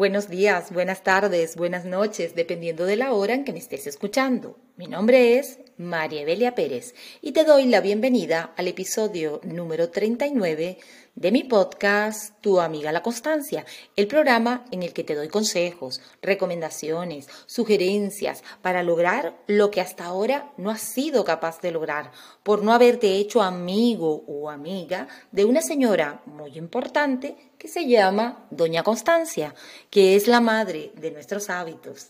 Buenos días, buenas tardes, buenas noches, dependiendo de la hora en que me estés escuchando. Mi nombre es María Evelia Pérez y te doy la bienvenida al episodio número 39 de mi podcast Tu amiga la constancia, el programa en el que te doy consejos, recomendaciones, sugerencias para lograr lo que hasta ahora no has sido capaz de lograr por no haberte hecho amigo o amiga de una señora muy importante que se llama Doña Constancia, que es la madre de nuestros hábitos.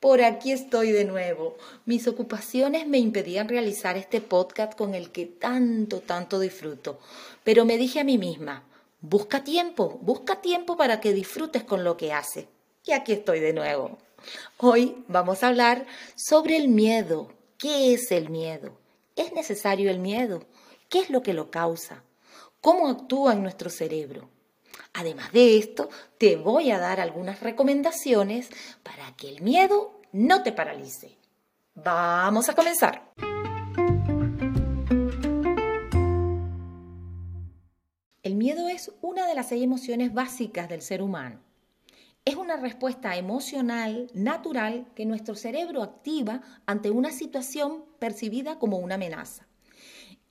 Por aquí estoy de nuevo. Mis ocupaciones me impedían realizar este podcast con el que tanto, tanto disfruto. Pero me dije a mí misma, busca tiempo, busca tiempo para que disfrutes con lo que haces. Y aquí estoy de nuevo. Hoy vamos a hablar sobre el miedo. ¿Qué es el miedo? ¿Es necesario el miedo? ¿Qué es lo que lo causa? ¿Cómo actúa en nuestro cerebro? Además de esto, te voy a dar algunas recomendaciones para que el miedo no te paralice. Vamos a comenzar. El miedo es una de las seis emociones básicas del ser humano. Es una respuesta emocional natural que nuestro cerebro activa ante una situación percibida como una amenaza.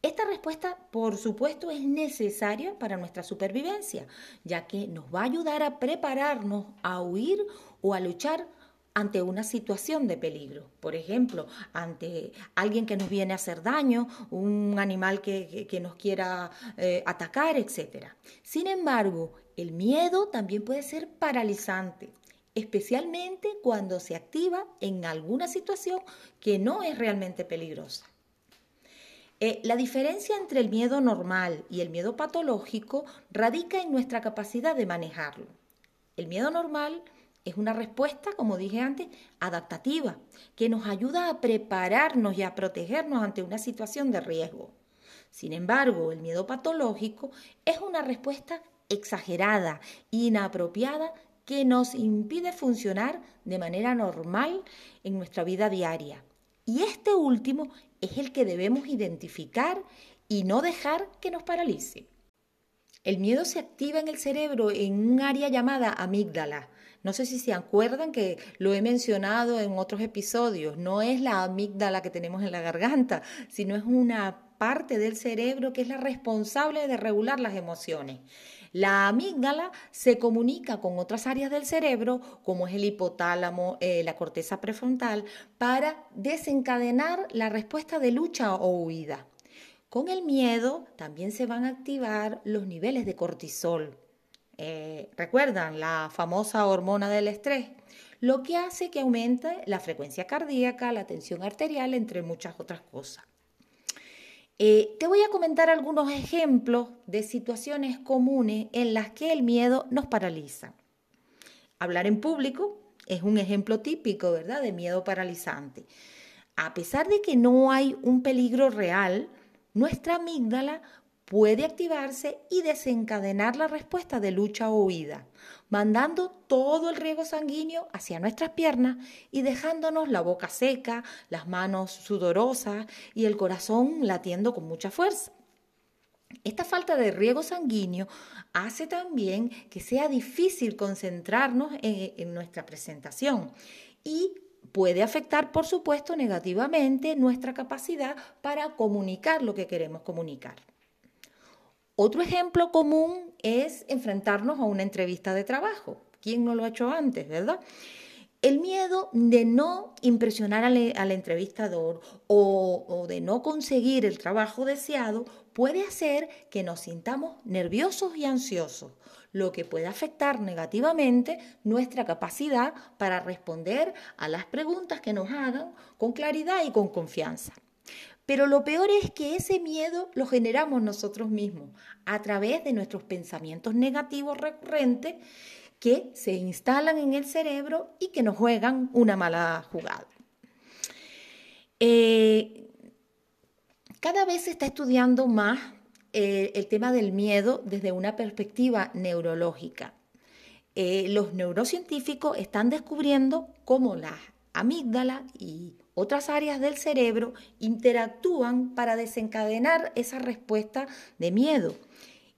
Esta respuesta, por supuesto, es necesaria para nuestra supervivencia, ya que nos va a ayudar a prepararnos a huir o a luchar ante una situación de peligro. Por ejemplo, ante alguien que nos viene a hacer daño, un animal que, nos quiera eh, atacar, etc. Sin embargo, el miedo también puede ser paralizante especialmente cuando se activa en alguna situación que no es realmente peligrosa. Eh, la diferencia entre el miedo normal y el miedo patológico radica en nuestra capacidad de manejarlo. El miedo normal es una respuesta, como dije antes, adaptativa, que nos ayuda a prepararnos y a protegernos ante una situación de riesgo. Sin embargo, el miedo patológico es una respuesta exagerada, inapropiada, que nos impide funcionar de manera normal en nuestra vida diaria. Y este último es el que debemos identificar y no dejar que nos paralice. El miedo se activa en el cerebro en un área llamada amígdala. No sé si se acuerdan que lo he mencionado en otros episodios. No es la amígdala que tenemos en la garganta, sino es una parte del cerebro que es la responsable de regular las emociones. La amígdala se comunica con otras áreas del cerebro, como es el hipotálamo, eh, la corteza prefrontal, para desencadenar la respuesta de lucha o huida. Con el miedo también se van a activar los niveles de cortisol. Eh, ¿Recuerdan la famosa hormona del estrés? Lo que hace que aumente la frecuencia cardíaca, la tensión arterial, entre muchas otras cosas. Eh, te voy a comentar algunos ejemplos de situaciones comunes en las que el miedo nos paraliza. Hablar en público es un ejemplo típico, ¿verdad?, de miedo paralizante. A pesar de que no hay un peligro real, nuestra amígdala puede activarse y desencadenar la respuesta de lucha o huida, mandando todo el riego sanguíneo hacia nuestras piernas y dejándonos la boca seca, las manos sudorosas y el corazón latiendo con mucha fuerza. Esta falta de riego sanguíneo hace también que sea difícil concentrarnos en, nuestra presentación y puede afectar, por supuesto, negativamente nuestra capacidad para comunicar lo que queremos comunicar. Otro ejemplo común es enfrentarnos a una entrevista de trabajo. ¿Quién no lo ha hecho antes, verdad? El miedo de no impresionar al, entrevistador o, o, de no conseguir el trabajo deseado puede hacer que nos sintamos nerviosos y ansiosos, lo que puede afectar negativamente nuestra capacidad para responder a las preguntas que nos hagan con claridad y con confianza. Pero lo peor es que ese miedo lo generamos nosotros mismos a través de nuestros pensamientos negativos recurrentes que se instalan en el cerebro y que nos juegan una mala jugada. Eh, cada vez se está estudiando más eh, el tema del miedo desde una perspectiva neurológica. Eh, los neurocientíficos están descubriendo cómo la amígdala y otras áreas del cerebro interactúan para desencadenar esa respuesta de miedo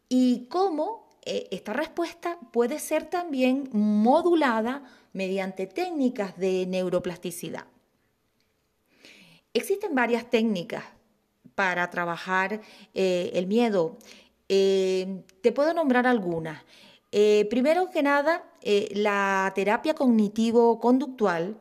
y cómo eh, esta respuesta puede ser también modulada mediante técnicas de neuroplasticidad. Existen varias técnicas para trabajar eh, el miedo. Eh, te puedo nombrar algunas. primero que nada, la terapia cognitivo-conductual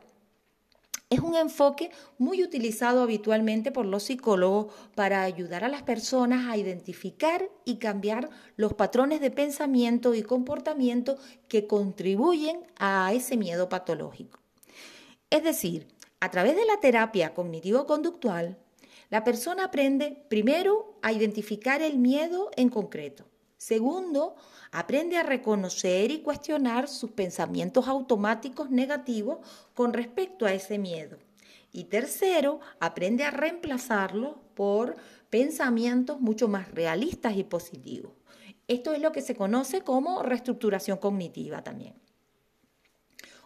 es un enfoque muy utilizado habitualmente por los psicólogos para ayudar a las personas a identificar y cambiar los patrones de pensamiento y comportamiento que contribuyen a ese miedo patológico. Es decir, a través de la terapia cognitivo-conductual, la persona aprende primero a identificar el miedo en concreto. Segundo, aprende a reconocer y cuestionar sus pensamientos automáticos negativos con respecto a ese miedo. Y tercero, aprende a reemplazarlos por pensamientos mucho más realistas y positivos. Esto es lo que se conoce como reestructuración cognitiva también.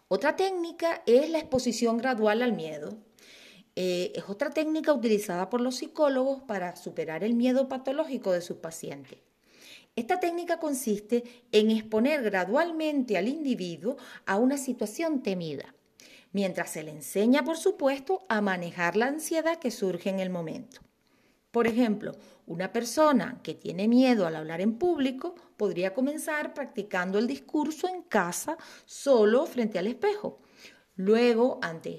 Otra técnica es la exposición gradual al miedo. Eh, es otra técnica utilizada por los psicólogos para superar el miedo patológico de sus pacientes. Esta técnica consiste en exponer gradualmente al individuo a una situación temida, mientras se le enseña, por supuesto, a manejar la ansiedad que surge en el momento. Por ejemplo, una persona que tiene miedo al hablar en público podría comenzar practicando el discurso en casa solo frente al espejo. Luego, ante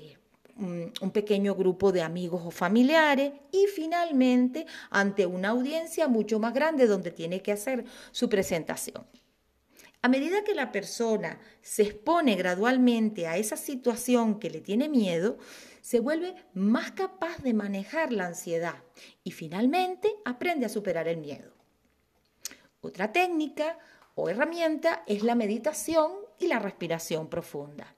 un pequeño grupo de amigos o familiares y finalmente ante una audiencia mucho más grande donde tiene que hacer su presentación. A medida que la persona se expone gradualmente a esa situación que le tiene miedo, se vuelve más capaz de manejar la ansiedad y finalmente aprende a superar el miedo. Otra técnica o herramienta es la meditación y la respiración profunda.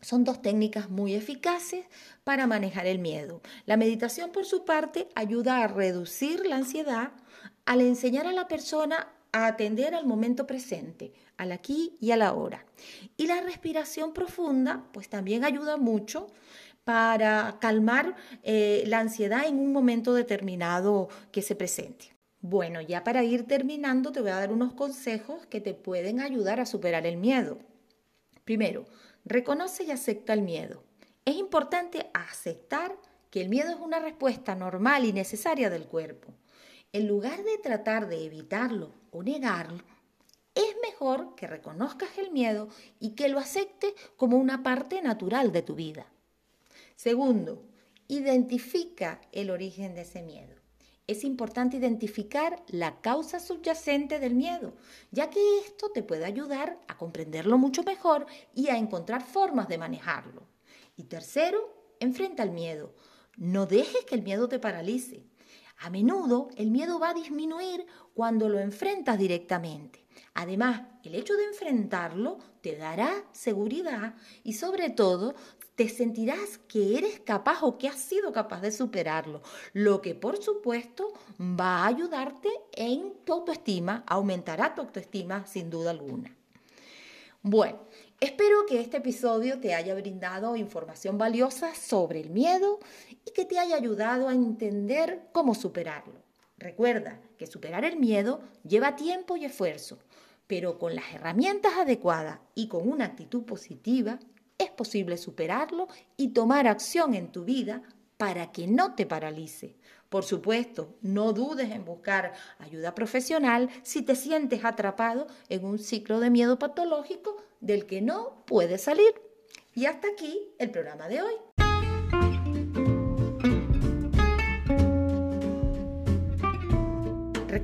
Son dos técnicas muy eficaces para manejar el miedo. La meditación, por su parte, ayuda a reducir la ansiedad al enseñar a la persona a atender al momento presente, al aquí y a la hora. Y la respiración profunda, pues también ayuda mucho para calmar eh, la ansiedad en un momento determinado que se presente. Bueno, ya para ir terminando te voy a dar unos consejos que te pueden ayudar a superar el miedo. Primero, Reconoce y acepta el miedo. Es importante aceptar que el miedo es una respuesta normal y necesaria del cuerpo. En lugar de tratar de evitarlo o negarlo, es mejor que reconozcas el miedo y que lo aceptes como una parte natural de tu vida. Segundo, identifica el origen de ese miedo es importante identificar la causa subyacente del miedo, ya que esto te puede ayudar a comprenderlo mucho mejor y a encontrar formas de manejarlo. Y tercero, enfrenta el miedo. No dejes que el miedo te paralice. A menudo el miedo va a disminuir cuando lo enfrentas directamente. Además, el hecho de enfrentarlo te dará seguridad y sobre todo te sentirás que eres capaz o que has sido capaz de superarlo, lo que por supuesto va a ayudarte en tu autoestima, aumentará tu autoestima sin duda alguna. Bueno, espero que este episodio te haya brindado información valiosa sobre el miedo y que te haya ayudado a entender cómo superarlo. Recuerda que superar el miedo lleva tiempo y esfuerzo, pero con las herramientas adecuadas y con una actitud positiva, superarlo y tomar acción en tu vida para que no te paralice. Por supuesto, no dudes en buscar ayuda profesional si te sientes atrapado en un ciclo de miedo patológico del que no puedes salir. Y hasta aquí el programa de hoy.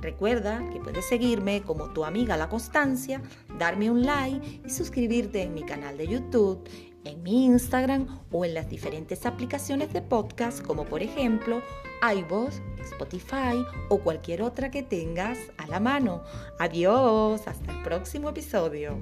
Recuerda que puedes seguirme como tu amiga La Constancia, darme un like y suscribirte en mi canal de YouTube, en mi Instagram o en las diferentes aplicaciones de podcast como por ejemplo iVoox, Spotify o cualquier otra que tengas a la mano. Adiós, hasta el próximo episodio.